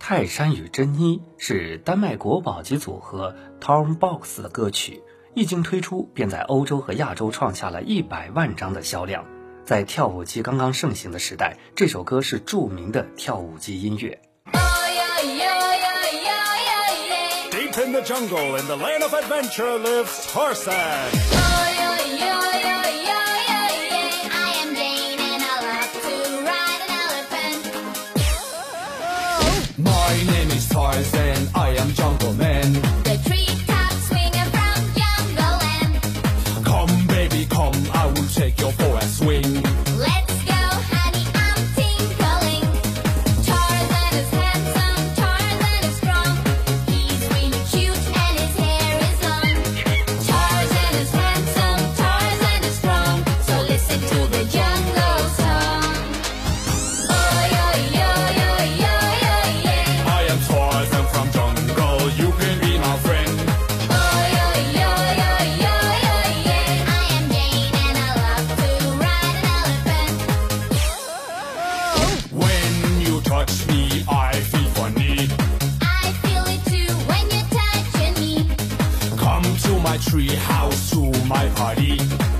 泰山与珍妮是丹麦国宝级组合 tom box 的歌曲一经推出便在欧洲和亚洲创下了一百万张的销量。在跳舞机刚刚盛行的时代这首歌是著名的跳舞机音乐。My name is Tarzan, I am Jungle Man. The tree my tree house to my party.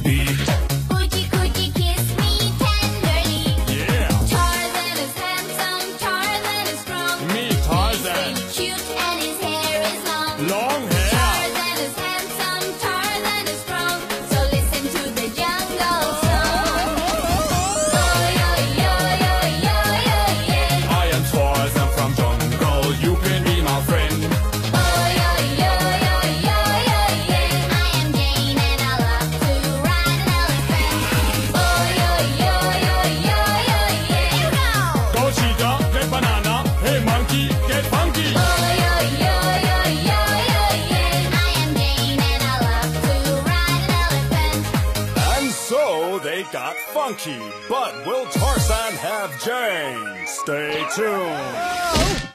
they got funky, but will Tarzan have Jane? Stay tuned.